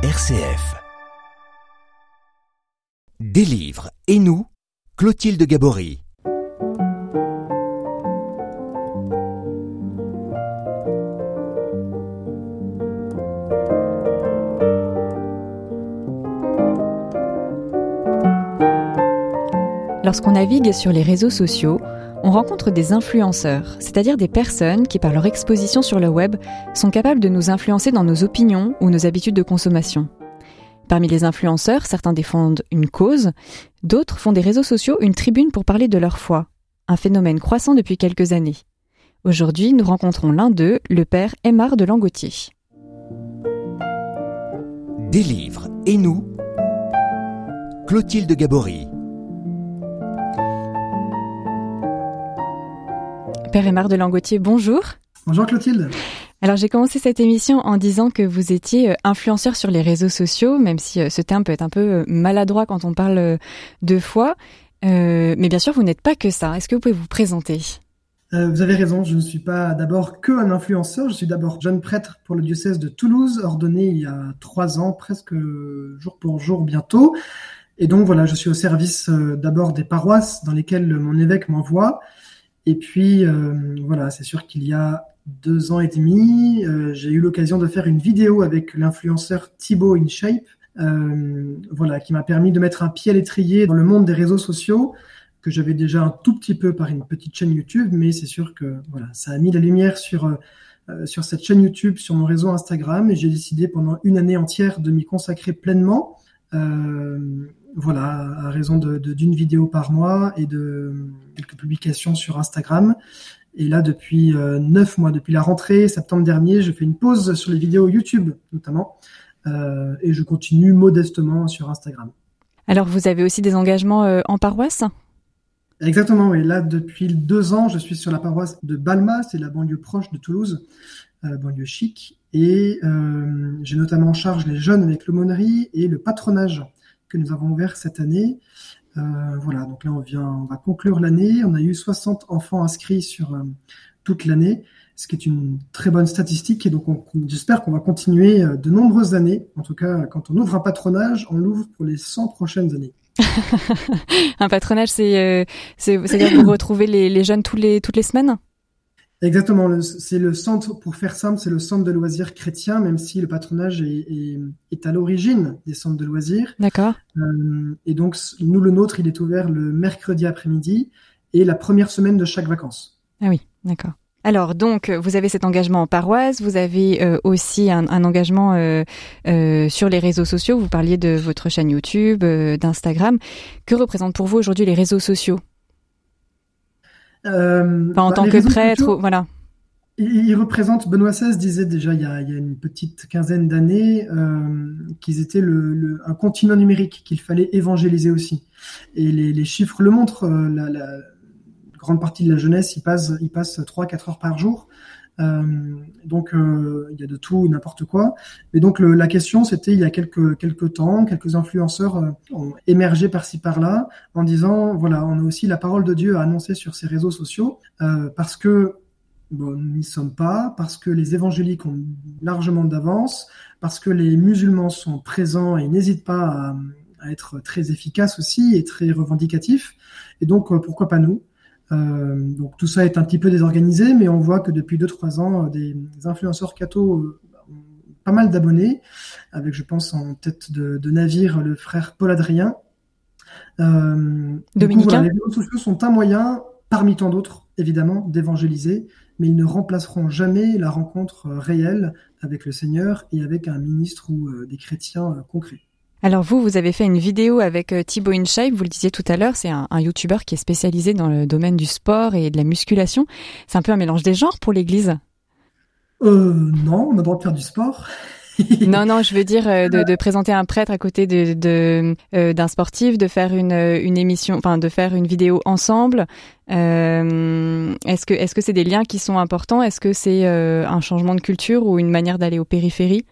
RCF. Des livres et nous, Clotilde Gabory. Lorsqu'on navigue sur les réseaux sociaux, on rencontre des influenceurs, c'est-à-dire des personnes qui, par leur exposition sur le web, sont capables de nous influencer dans nos opinions ou nos habitudes de consommation. Parmi les influenceurs, certains défendent une cause, d'autres font des réseaux sociaux une tribune pour parler de leur foi, un phénomène croissant depuis quelques années. Aujourd'hui, nous rencontrons l'un d'eux, le père Aymar de Langotier. Des livres et nous, Clotilde Gabory. Père Aymar de Langotier, bonjour. Bonjour Clotilde. Alors j'ai commencé cette émission en disant que vous étiez euh, influenceur sur les réseaux sociaux, même si euh, ce terme peut être un peu euh, maladroit quand on parle de foi. mais bien sûr, vous n'êtes pas que ça. Est-ce que vous pouvez vous présenter? Vous avez raison, je ne suis pas d'abord que un influenceur, je suis d'abord jeune prêtre pour le diocèse de Toulouse, ordonné il y a trois ans, presque jour pour jour bientôt. Et donc voilà, je suis au service d'abord des paroisses dans lesquelles mon évêque m'envoie. Et puis, euh, voilà, c'est sûr qu'il y a deux ans et demi, euh, j'ai eu l'occasion de faire une vidéo avec l'influenceur Thibaut InShape, euh, voilà, qui m'a permis de mettre un pied à l'étrier dans le monde des réseaux sociaux que j'avais déjà un tout petit peu par une petite chaîne YouTube, mais c'est sûr que voilà, ça a mis la lumière sur sur cette chaîne YouTube, sur mon réseau Instagram, et j'ai décidé pendant une année entière de m'y consacrer pleinement. Voilà, à raison de d'une vidéo par mois et de quelques publications sur Instagram. Et là, depuis euh, neuf mois, depuis la rentrée, septembre dernier, je fais une pause sur les vidéos YouTube notamment, euh, et je continue modestement sur Instagram. Alors, vous avez aussi des engagements euh, en paroisse? Exactement, oui. Là, depuis deux ans, je suis sur la paroisse de Balma, c'est la banlieue proche de Toulouse, banlieue chic, et j'ai notamment en charge les jeunes avec l'aumônerie et le patronage que nous avons ouvert cette année. Euh, voilà, donc là on vient, on va conclure l'année. On a eu 60 enfants inscrits sur euh, toute l'année, ce qui est une très bonne statistique. Et donc j'espère qu'on va continuer euh, de nombreuses années. En tout cas, quand on ouvre un patronage, on l'ouvre pour les 100 prochaines années. un patronage, c'est, c'est-à-dire que vous retrouvez les, les jeunes tous les, toutes les semaines? Exactement, c'est le centre, pour faire simple, c'est le centre de loisirs chrétien, même si le patronage est, est, à l'origine des centres de loisirs. D'accord. Euh, et donc, nous, le nôtre, il est ouvert le mercredi après-midi et la première semaine de chaque vacances. Ah oui, d'accord. Alors donc, vous avez cet engagement en paroisse, vous avez euh, aussi un, un engagement euh, euh, sur les réseaux sociaux. Vous parliez de votre chaîne YouTube, d'Instagram. Que représentent pour vous aujourd'hui les réseaux sociaux? Euh, en bah, tant que prêtre, voilà. Il, représente, Benoît XVI disait déjà il y a, il y a une petite quinzaine d'années euh, qu'ils étaient le, le, un continent numérique qu'il fallait évangéliser aussi. Et les, les chiffres le montrent. Euh, la, la, grande partie de la jeunesse y passe, y passe 3-4 heures par jour. Euh, donc euh, il y a de tout n'importe quoi. Mais donc la question, c'était il y a quelques quelques temps, quelques influenceurs euh, ont émergé par-ci par-là en disant voilà, on a aussi la parole de Dieu à annoncer sur ces réseaux sociaux parce que nous n'y sommes pas, parce que les évangéliques ont largement d'avance, parce que les musulmans sont présents et n'hésitent pas à, être très efficaces aussi et très revendicatifs. Et donc, pourquoi pas nous? Donc tout ça est un petit peu désorganisé, mais on voit que depuis 2-3 ans, euh, des, influenceurs cathos euh, ont pas mal d'abonnés, avec je pense en tête de, de navire le frère Paul Adrien. Euh, les réseaux sociaux sont un moyen, parmi tant d'autres, évidemment, d'évangéliser, mais ils ne remplaceront jamais la rencontre réelle avec le Seigneur et avec un ministre ou des chrétiens concrets. Alors vous, vous avez fait une vidéo avec euh, Thibaut InShape, vous le disiez tout à l'heure, c'est un, un YouTuber qui est spécialisé dans le domaine du sport et de la musculation. C'est un peu un mélange des genres pour l'Église? Euh, Non, on a le droit de faire du sport. non, non, je veux dire euh, de, de, présenter un prêtre à côté de, de euh, d'un sportif, de faire une, une émission, enfin de faire une vidéo ensemble. Euh, est-ce que est-ce que c'est des liens qui sont importants? Est-ce que c'est un changement de culture ou une manière d'aller aux périphéries?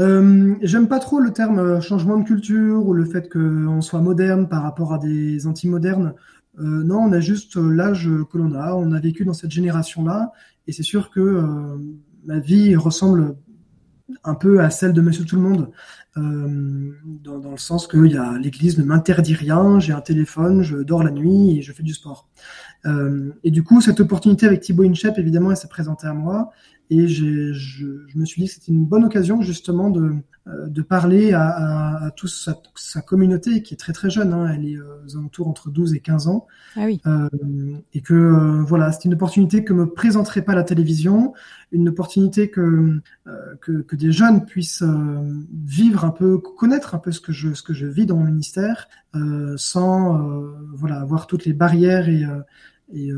Euh, J'aime pas trop le terme euh, changement de culture ou le fait qu'on soit moderne par rapport à des anti-modernes. Euh, non, on a juste l'âge que l'on a, on a vécu dans cette génération-là, et c'est sûr que ma vie ressemble un peu à celle de Monsieur Tout le Monde, dans, le sens que l'Église ne m'interdit rien, j'ai un téléphone, je dors la nuit et je fais du sport. Et du coup, cette opportunité avec Thibaut Inchep, évidemment, elle s'est présentée à moi. Et je, je, me suis dit que c'était une bonne occasion justement de, euh, de parler à, à, à toute sa, sa, communauté qui est très très jeune. Hein, elle est euh, aux alentours entre 12 et 15 ans. Ah oui. Euh, et que euh, voilà, c'était une opportunité que me présenterait pas la télévision, une opportunité que, que, que des jeunes puissent vivre un peu, connaître un peu ce que je, ce que je vis dans mon ministère, sans voilà avoir toutes les barrières et, et,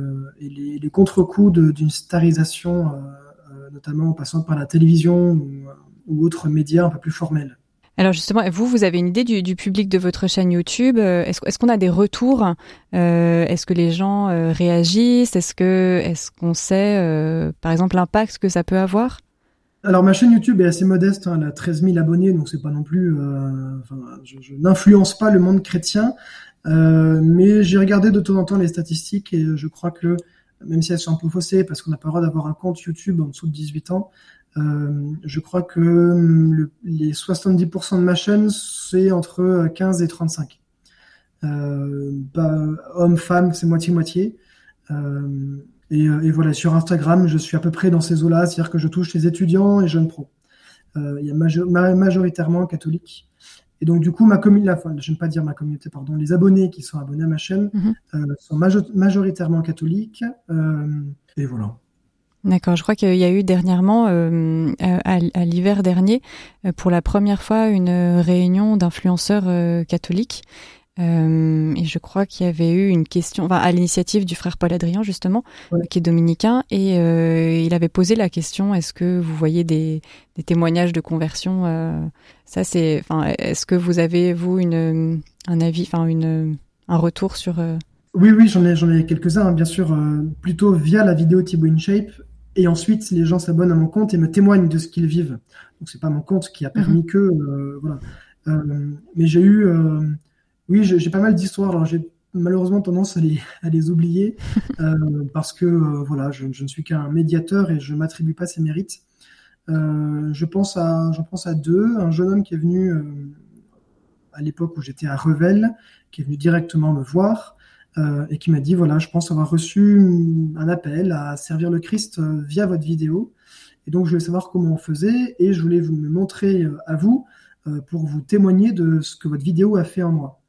et les, les contre-coups d'une starisation notamment en passant par la télévision ou, ou autres médias un peu plus formels. Alors justement, vous, vous avez une idée du, du public de votre chaîne YouTube. Est-ce est qu'on a des retours? Euh, Est-ce que les gens euh, réagissent? Est-ce que est-ce qu'on sait, euh, par exemple, l'impact que ça peut avoir? Alors ma chaîne YouTube est assez modeste, hein, elle a 13 000 abonnés, donc c'est pas non plus. Euh, enfin, je, je n'influence pas le monde chrétien, euh, mais j'ai regardé de temps en temps les statistiques et je crois que même si elles sont un peu faussées, parce qu'on n'a pas le droit d'avoir un compte YouTube en dessous de 18 ans, euh, je crois que le, les 70% de ma chaîne, c'est entre 15 et 35. Euh, bah, homme, femme, c'est moitié-moitié. Euh, et, et, voilà, sur Instagram, je suis à peu près dans ces eaux-là, c'est-à-dire que je touche les étudiants et jeunes pros. Euh, il y a majoritairement catholiques. Et donc, du coup, ma communauté, enfin, je ne pas dire ma communauté, pardon, les abonnés qui sont abonnés à ma chaîne Mhm. euh, sont majoritairement catholiques. Euh, et voilà. D'accord, je crois qu'il y a eu dernièrement, euh, à, à l'hiver dernier, pour la première fois, une réunion d'influenceurs euh, catholiques. Euh, et je crois qu'il y avait eu une question, enfin, à l'initiative du frère Paul Adrien justement, Ouais. qui est dominicain, et euh, il avait posé la question est-ce que vous voyez des, des témoignages de conversion euh, Ça, c'est, enfin, est-ce que vous avez vous une un avis, enfin une un retour sur Oui, oui, j'en ai, j'en ai quelques-uns, hein, bien sûr, plutôt via la vidéo Thibaut InShape. Et ensuite, les gens s'abonnent à mon compte et me témoignent de ce qu'ils vivent. Donc, c'est pas mon compte qui a permis que, euh, voilà. Mais j'ai eu, oui, j'ai pas mal d'histoires. Alors, j'ai malheureusement tendance à les, à les oublier euh, parce que, euh, voilà, je, je ne suis qu'un médiateur et je m'attribue pas ces mérites. Euh, je pense à, j'en pense à deux. Un jeune homme qui est venu à l'époque où j'étais à Revel, qui est venu directement me voir euh, et qui m'a dit voilà, je pense avoir reçu un appel à servir le Christ euh, via votre vidéo. Et donc, je voulais savoir comment on faisait et je voulais vous me montrer euh, à vous pour vous témoigner de ce que votre vidéo a fait en moi.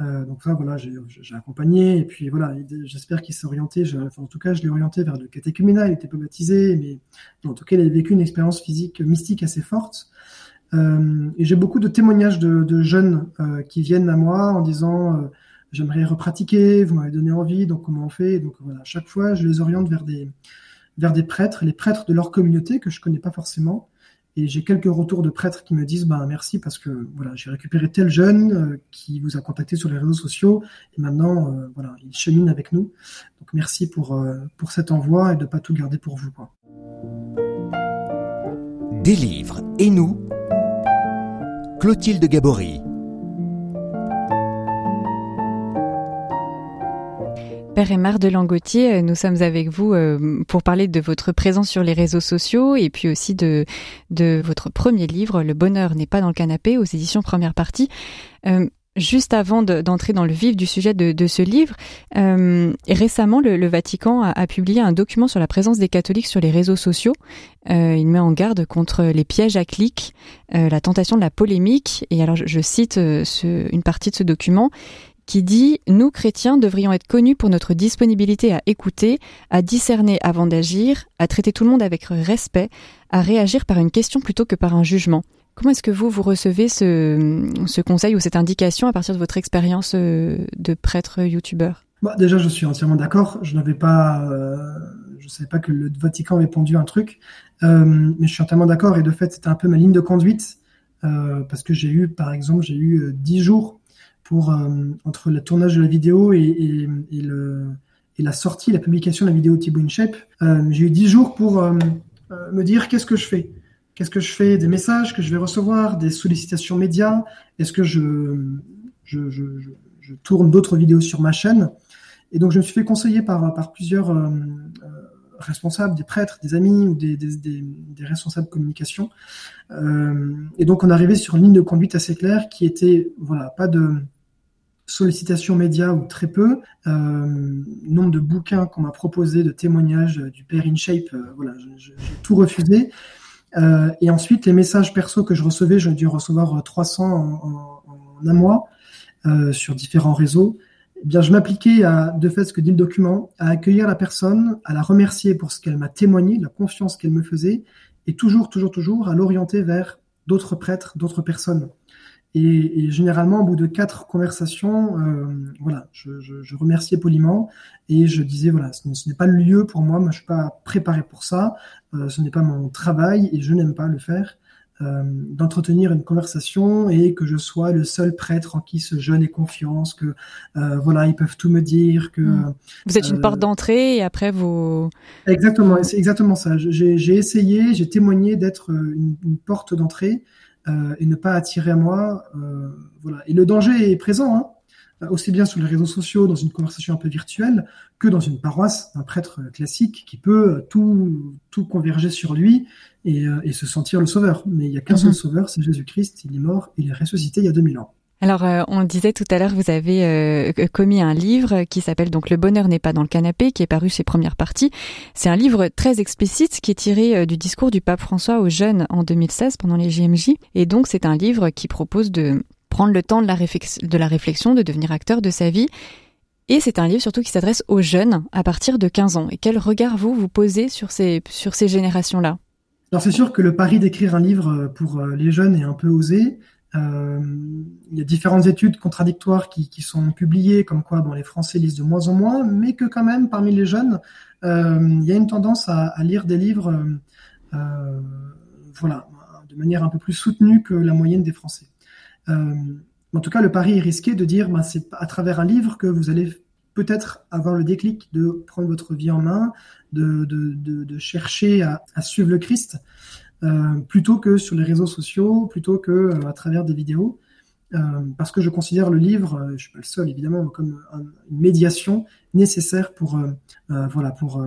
Euh, donc ça, voilà, j'ai accompagné et puis voilà, il- j'espère qu'il s'est orienté. enfin, en tout cas, je l'ai orienté vers le catéchuménat. Il était pas baptisé, mais en tout cas, il avait vécu une expérience physique mystique assez forte. Euh, et j'ai beaucoup de témoignages de, jeunes euh, qui viennent à moi en disant j'aimerais repratiquer, vous m'avez donné envie, donc comment on fait? Donc voilà, à chaque fois, je les oriente vers des vers des prêtres, les prêtres de leur communauté que je connais pas forcément. Et j'ai quelques retours de prêtres qui me disent bah merci parce que voilà j'ai récupéré tel jeune euh, qui vous a contacté sur les réseaux sociaux et maintenant euh, voilà il chemine avec nous. Donc merci pour euh, cet envoi et de pas tout garder pour vous quoi. Des livres et nous? Clotilde Gabory. Aymar de Langotier, euh, nous sommes avec vous euh, pour parler de votre présence sur les réseaux sociaux et puis aussi de, votre premier livre, Le bonheur n'est pas dans le canapé, aux éditions première partie. Euh, juste avant de- d'entrer dans le vif du sujet de, ce livre, récemment, le, Vatican a, publié un document sur la présence des catholiques sur les réseaux sociaux. Il met en garde contre les pièges à clics, euh, la tentation de la polémique. Et alors, je, cite une partie de ce document qui dit ⁇ Nous, chrétiens, devrions être connus pour notre disponibilité à écouter, à discerner avant d'agir, à traiter tout le monde avec respect, à réagir par une question plutôt que par un jugement. ⁇ Comment est-ce que vous, vous recevez ce, conseil ou cette indication à partir de votre expérience euh, de prêtre youtubeur? Bah, déjà, je suis entièrement d'accord. Je pas, euh, savais pas que le Vatican avait pondu un truc, euh, mais je suis entièrement d'accord. Et de fait, c'était un peu ma ligne de conduite parce que j'ai eu, par exemple, j'ai eu dix jours euh, entre le tournage de la vidéo et, la sortie, la publication de la vidéo Thibaut InShape. Euh, j'ai eu dix jours pour euh, me dire qu'est-ce que je fais. Qu'est-ce que je fais? Des messages que je vais recevoir, des sollicitations médias? Est-ce que je, tourne d'autres vidéos sur ma chaîne? Et donc, je me suis fait conseiller par, plusieurs responsables, des prêtres, des amis ou des, des, des, responsables communication. Et donc on arrivait sur une ligne de conduite assez claire qui était voilà pas de sollicitation médias ou très peu, euh, nombre de bouquins qu'on m'a proposé, de témoignages du père InShape, euh, voilà, j'ai tout refusé. Euh, et ensuite, les messages perso que je recevais, j'ai dû recevoir 300 en, en, un mois euh, sur différents réseaux. Eh bien, je m'appliquais à, de fait ce que dit le document, à accueillir la personne, à la remercier pour ce qu'elle m'a témoigné, la confiance qu'elle me faisait, et toujours, toujours, toujours à l'orienter vers d'autres prêtres, d'autres personnes. Et, et, généralement, au bout de quatre conversations, euh, voilà, je, je, je, remerciais poliment et je disais voilà, ce, ce n'est pas le lieu pour moi, moi je suis pas préparé pour ça, euh, ce n'est pas mon travail et je n'aime pas le faire. Euh, d'entretenir une conversation et que je sois le seul prêtre en qui ce jeune ait confiance, que euh, voilà, ils peuvent tout me dire, que mmh. vous êtes une euh, porte d'entrée et après vous. Exactement, c'est exactement ça. J'ai essayé, j'ai témoigné d'être une, une, porte d'entrée euh, et ne pas attirer à moi, euh, voilà. Et le danger est présent. Hein aussi bien sur les réseaux sociaux, dans une conversation un peu virtuelle, que dans une paroisse d'un prêtre classique qui peut tout, tout converger sur lui et, euh, et se sentir le sauveur. Mais il n'y a qu'un mm -hmm. seul sauveur, c'est Jésus-Christ. Il est mort, il est ressuscité il y a 2000 ans. Alors, euh, on disait tout à l'heure, vous avez euh, commis un livre qui s'appelle donc Le bonheur n'est pas dans le canapé, qui est paru chez Première Partie. C'est un livre très explicite qui est tiré euh, du discours du pape François aux jeunes en 2016 pendant les JMJ. Et donc, c'est un livre qui propose de prendre le temps de la, de la réflexion, de devenir acteur de sa vie. Et c'est un livre surtout qui s'adresse aux jeunes à partir de 15 ans. Et quel regard vous vous posez sur ces, sur ces générations-là? Alors c'est sûr que le pari d'écrire un livre pour les jeunes est un peu osé. Euh, il y a différentes études contradictoires qui, sont publiées, comme quoi les Français lisent de moins en moins, mais que quand même, parmi les jeunes, euh, il y a une tendance à, lire des livres euh, voilà, de manière un peu plus soutenue que la moyenne des Français. En tout cas, le pari est risqué de dire ben, c'est à travers un livre que vous allez peut-être avoir le déclic de prendre votre vie en main, de, chercher à, suivre le Christ, plutôt que sur les réseaux sociaux, plutôt que euh, à travers des vidéos. Euh, parce que je considère le livre, je suis pas le seul évidemment, comme un, une médiation nécessaire pour voilà pour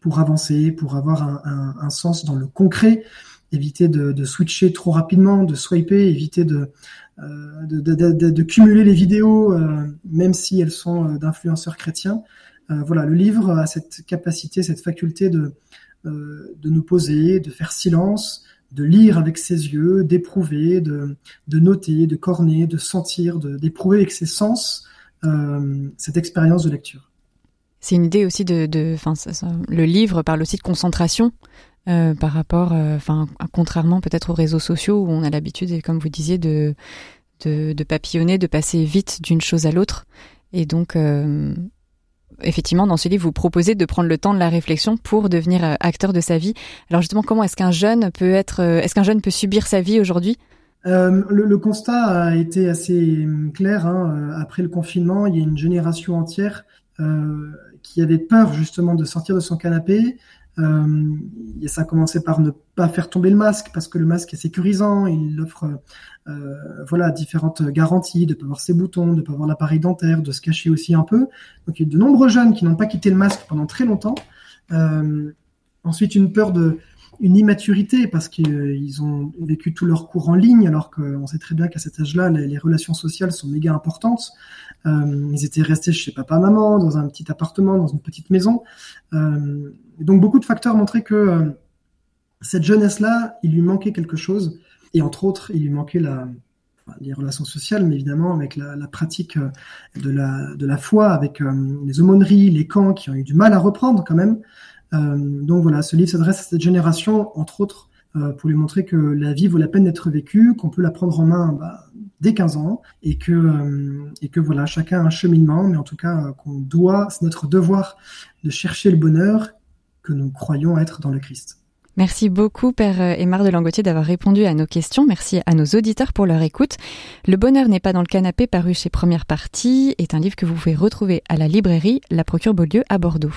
pour avancer, pour avoir un, un, sens dans le concret, éviter de, switcher trop rapidement, de swiper, éviter de, euh, de, cumuler les vidéos, euh, même si elles sont d'influenceurs chrétiens. Euh, voilà, le livre a cette capacité, cette faculté de, euh, de nous poser, de faire silence, de lire avec ses yeux, d'éprouver, de, de, noter, de corner, de sentir, d'éprouver avec ses sens euh, cette expérience de lecture. C'est une idée aussi de, de ça, le livre parle aussi de concentration euh, par rapport, euh, enfin, contrairement peut-être aux réseaux sociaux où on a l'habitude, comme vous disiez, de, de, papillonner, de passer vite d'une chose à l'autre. Et donc, euh, effectivement, dans ce livre, vous proposez de prendre le temps de la réflexion pour devenir euh, acteur de sa vie. Alors justement, comment est-ce qu'un jeune peut être, euh, est-ce qu'un jeune peut subir sa vie aujourd'hui? Euh, le, constat a été assez clair. Hein. Après le confinement, il y a une génération entière qui avait peur justement de sortir de son canapé, euh, et ça a commencé par ne pas faire tomber le masque parce que le masque est sécurisant, il offre euh, voilà différentes garanties de pas avoir ses boutons, de pas avoir l'appareil dentaire, de se cacher aussi un peu. Donc il y a de nombreux jeunes qui n'ont pas quitté le masque pendant très longtemps. Euh, ensuite une peur de une immaturité parce qu'ils ont vécu tout leur cours en ligne, alors qu'on sait très bien qu'à cet âge-là, les, relations sociales sont méga importantes. Euh, ils étaient restés chez papa-maman, dans un petit appartement, dans une petite maison. Donc beaucoup de facteurs montraient que euh, cette jeunesse-là, il lui manquait quelque chose. Et entre autres, il lui manquait la, les relations sociales, mais évidemment avec la, pratique euh, de la, foi, avec euh, les aumôneries, les camps qui ont eu du mal à reprendre quand même. Donc voilà, ce livre s'adresse à cette génération, entre autres, pour lui montrer que la vie vaut la peine d'être vécue, qu'on peut la prendre en main bah, dès 15 ans, et que, et que voilà, chacun a un cheminement, mais en tout cas qu'on doit, c'est notre devoir de chercher le bonheur nous croyons être dans le Christ. Merci beaucoup, Père Aymar de Langotier, d'avoir répondu à nos questions. Merci à nos auditeurs pour leur écoute. Le bonheur n'est pas dans le canapé, paru chez Première Partie, est un livre que vous pouvez retrouver à la librairie La Procure Beaulieu à Bordeaux.